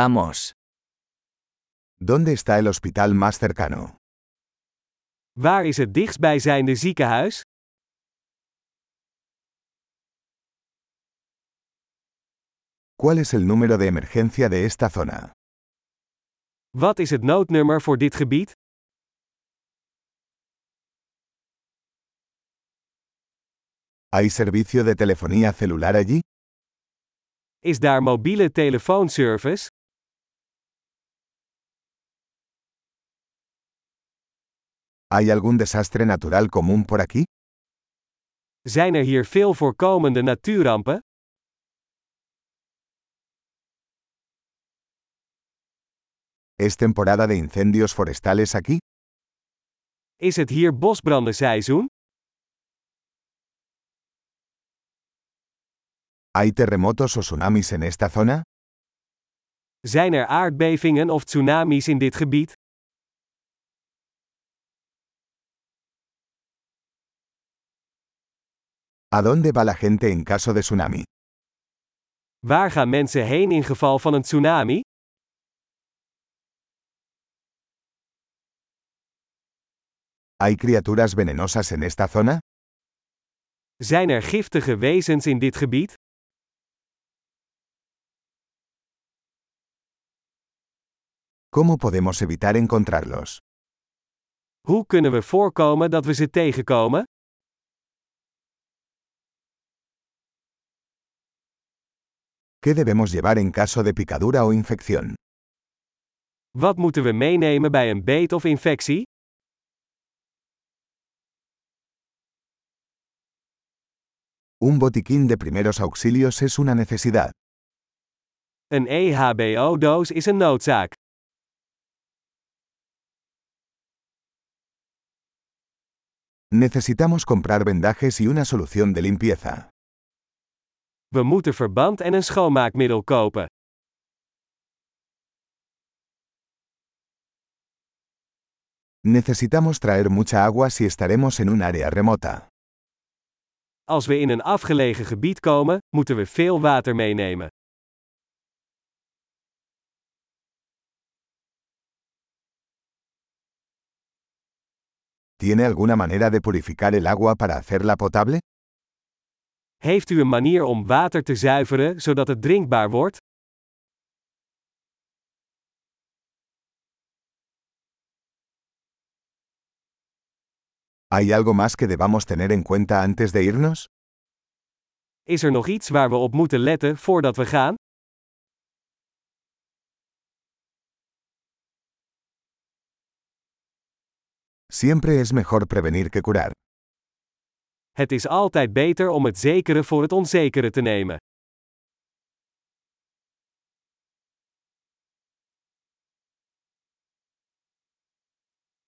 Vamos. ¿Dónde está el hospital más cercano? Waar is het dichtstbijzijnde ziekenhuis? ¿Cuál es el número de emergencia de esta zona? Wat is het noodnummer voor dit gebied? ¿Hay servicio de telefonía celular allí? Is daar mobiele telefoonservice? ¿Hay algún desastre natural común por aquí? Zijn er hier veel voorkomende natuurrampen? ¿Es temporada de incendios forestales aquí? Is het hier bosbrandenseizoen? ¿Hay terremotos o tsunamis en esta zona? Zijn er aardbevingen of tsunamis in dit gebied? ¿A dónde va la gente en caso de tsunami? Waar gaan mensen heen in geval van een tsunami? ¿Hay criaturas venenosas en esta zona? Zijn er giftige wezens in dit gebied? ¿Cómo podemos evitar encontrarlos? Hoe kunnen we voorkomen dat we ze tegenkomen? ¿Qué debemos llevar en caso de picadura o infección? Wat moeten we meenemen bij een beet of infectie? Un botiquín de primeros auxilios es una necesidad. Een EHBO-doos is een noodzaak. Necesitamos comprar vendajes y una solución de limpieza. We moeten verband en een schoonmaakmiddel kopen. Necesitamos traer mucha agua si estaremos en un área remota. Als we in een afgelegen gebied komen, moeten we veel water meenemen. ¿Tiene alguna manera de purificar el agua para hacerla potable? Heeft u een manier om water te zuiveren zodat het drinkbaar wordt? ¿Hay algo más que debamos tener en cuenta antes de irnos? Is er nog iets waar we op moeten letten voordat we gaan? Siempre es mejor prevenir que curar. Het is altijd beter om het zekere voor het onzekere te nemen.